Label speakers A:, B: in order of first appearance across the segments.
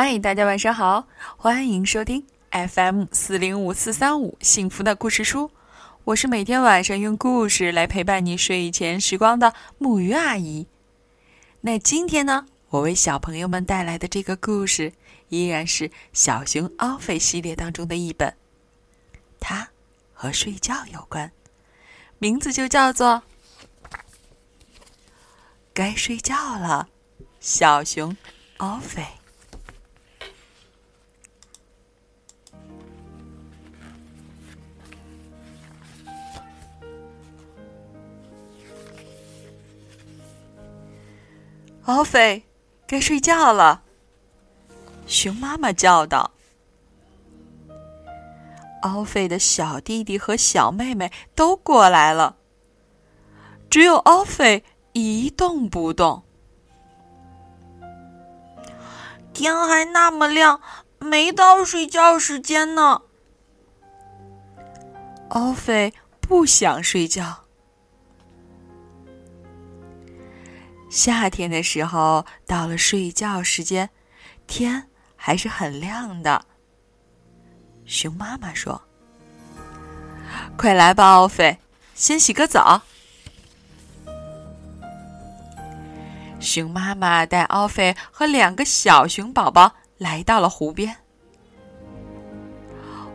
A: 嗨，大家晚上好，欢迎收听 FM 四零五四三五幸福的故事书。我是每天晚上用故事来陪伴你睡前时光的木鱼阿姨。那今天呢，我为小朋友们带来的这个故事依然是小熊奥菲系列当中的一本，它和睡觉有关，名字就叫做《该睡觉了》，小熊奥菲。奥菲，该睡觉了。熊妈妈叫道。奥菲的小弟弟和小妹妹都过来了，只有奥菲一动不动。
B: 天还那么亮，没到睡觉时间呢。
A: 奥菲不想睡觉。夏天的时候，到了睡觉时间，天还是很亮的。熊妈妈说：“快来吧，奥菲，先洗个澡。”熊妈妈带奥菲和两个小熊宝宝来到了湖边。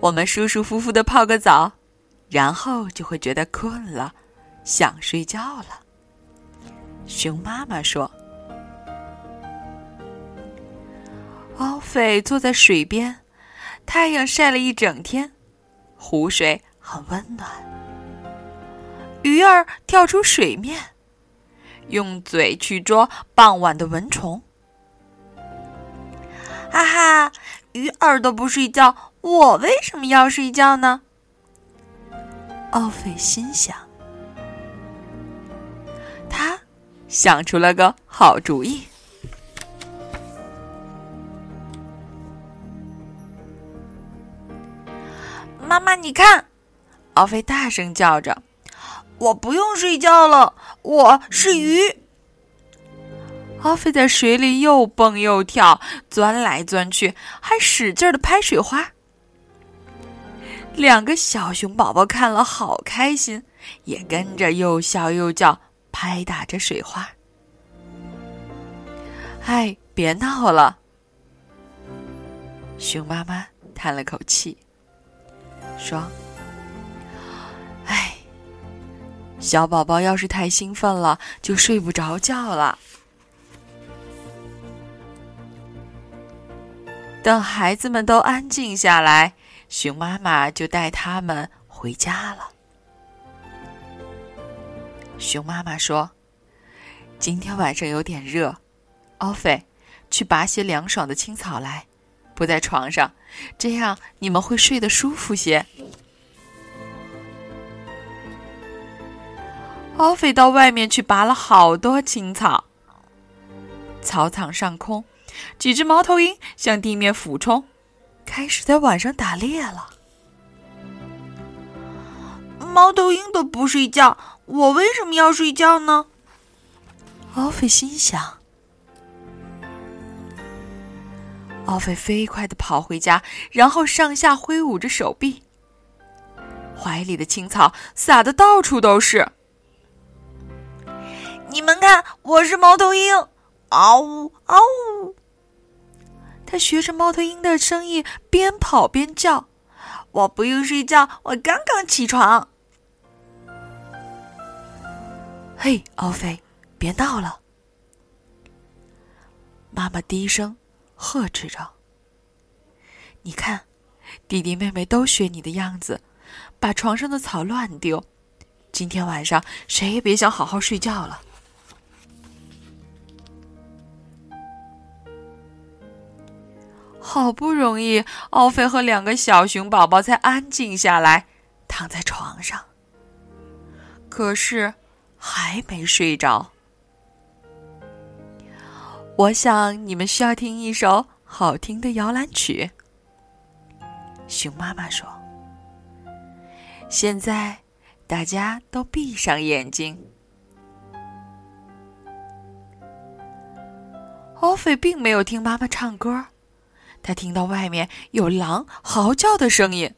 A: 我们舒舒服服的泡个澡，然后就会觉得困了，想睡觉了。熊妈妈说：“奥菲坐在水边，太阳晒了一整天，湖水很温暖。鱼儿跳出水面，用嘴去捉傍晚的蚊虫。
B: 哈哈，鱼儿都不睡觉，我为什么要睡觉呢？”
A: 奥菲心想。他想出了个好主意！
B: 妈妈，你看，
A: 奥菲大声叫着：“
B: 我不用睡觉了，我是鱼。”
A: 奥菲在水里又蹦又跳，钻来钻去，还使劲的拍水花。两个小熊宝宝看了好开心，也跟着又笑又叫。拍打着水花，哎，别闹了！熊妈妈叹了口气，说：“哎，小宝宝要是太兴奋了，就睡不着觉了。等孩子们都安静下来，熊妈妈就带他们回家了。”熊妈妈说：“今天晚上有点热，奥菲，去拔些凉爽的青草来，铺在床上，这样你们会睡得舒服些。”奥菲到外面去拔了好多青草。草场上空，几只猫头鹰向地面俯冲，开始在晚上打猎了。
B: 猫头鹰都不睡觉。我为什么要睡觉呢？
A: 奥菲心想。奥菲飞快的跑回家，然后上下挥舞着手臂，怀里的青草撒的到处都是。
B: 你们看，我是猫头鹰，嗷呜嗷呜！
A: 他学着猫头鹰的声音，边跑边叫：“
B: 我不用睡觉，我刚刚起床。”
A: 嘿，奥菲，别闹了！妈妈低声呵斥着。你看，弟弟妹妹都学你的样子，把床上的草乱丢。今天晚上谁也别想好好睡觉了。好不容易，奥菲和两个小熊宝宝才安静下来，躺在床上。可是。还没睡着，我想你们需要听一首好听的摇篮曲。熊妈妈说：“现在大家都闭上眼睛。”奥菲并没有听妈妈唱歌，他听到外面有狼嚎叫的声音。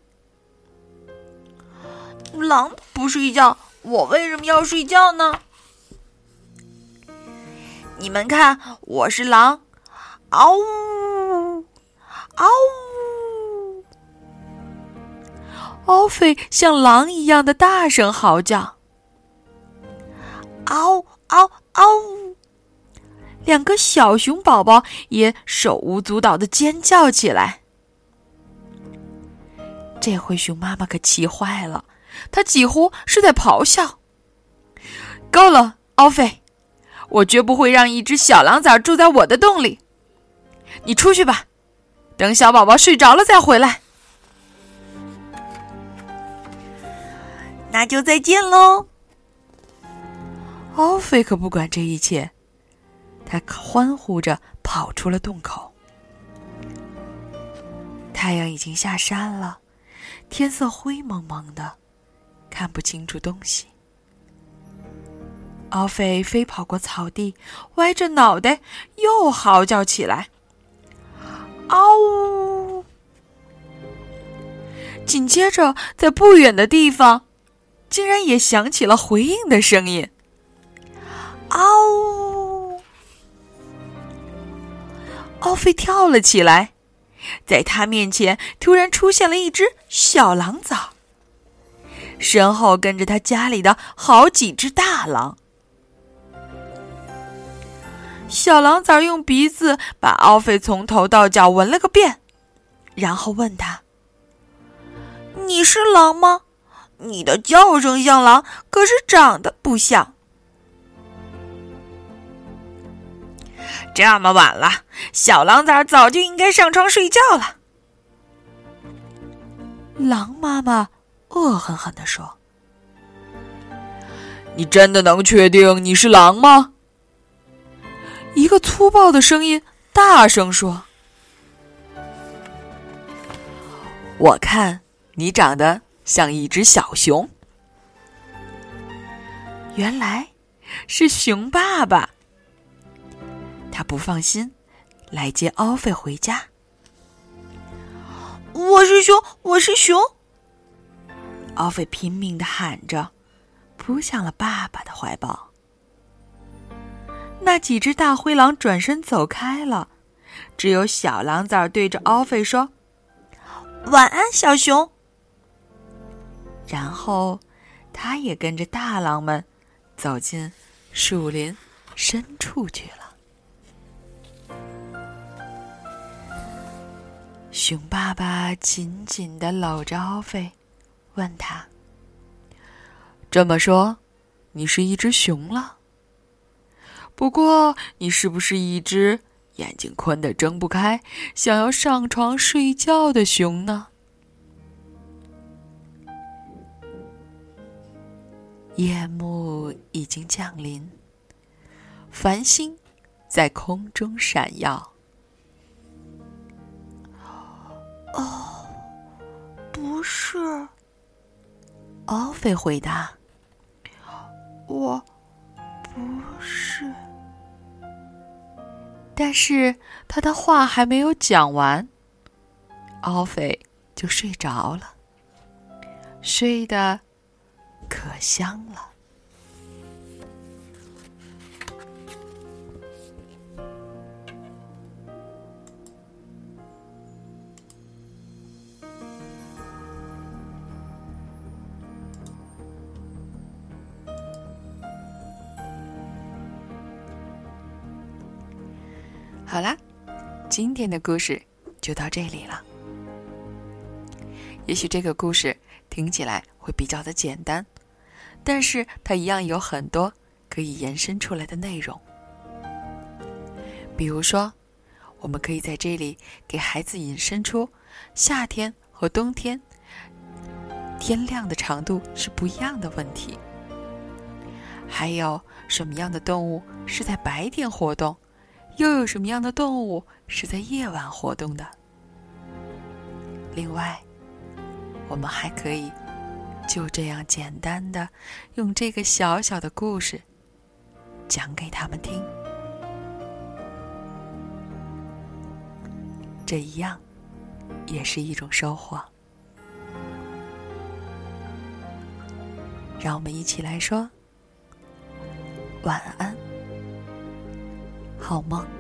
B: 狼不睡觉，我为什么要睡觉呢？你们看，我是狼，嗷呜，嗷呜！
A: 奥菲像狼一样的大声嚎叫，
B: 嗷嗷嗷呜！
A: 两个小熊宝宝也手舞足蹈的尖叫起来。这回熊妈妈可气坏了，她几乎是在咆哮：“够了，奥菲！我绝不会让一只小狼崽住在我的洞里。你出去吧，等小宝宝睡着了再回来。”
B: 那就再见喽。
A: 奥菲可不管这一切。他欢呼着跑出了洞口。太阳已经下山了，天色灰蒙蒙的，看不清楚东西。奥菲飞跑过草地，歪着脑袋又嚎叫起来：“嗷呜！”紧接着，在不远的地方，竟然也响起了回应的声音：“
B: 嗷呜！”
A: 奥菲跳了起来，在他面前突然出现了一只小狼崽，身后跟着他家里的好几只大狼。小狼崽用鼻子把奥菲从头到脚闻了个遍，然后问他：“
B: 你是狼吗？你的叫声像狼，可是长得不像。”
A: 这么晚了，小狼崽早就应该上床睡觉了。狼妈妈恶狠狠地说：“你真的能确定你是狼吗？”一个粗暴的声音大声说：“我看你长得像一只小熊。”原来是熊爸爸。他不放心，来接奥菲回家。
B: 我是熊，我是熊！
A: 奥菲拼命的喊着，扑向了爸爸的怀抱。那几只大灰狼转身走开了，只有小狼崽对着奥菲说：“
B: 晚安，小熊。”
A: 然后，他也跟着大狼们走进树林深处去了。熊爸爸紧紧的搂着奥菲，问他：“这么说，你是一只熊了？不过，你是不是一只眼睛困得睁不开，想要上床睡觉的熊呢？”夜幕已经降临，繁星在空中闪耀。
B: 哦，不是。
A: 奥菲回答：“
B: 我不是。”
A: 但是他的话还没有讲完，奥菲就睡着了，睡得可香了。好啦，今天的故事就到这里了。也许这个故事听起来会比较的简单，但是它一样有很多可以延伸出来的内容。比如说，我们可以在这里给孩子引申出夏天和冬天天亮的长度是不一样的问题，还有什么样的动物是在白天活动。又有什么样的动物是在夜晚活动的？另外，我们还可以就这样简单的用这个小小的故事讲给他们听。这一样也是一种收获。让我们一起来说晚安，好吗。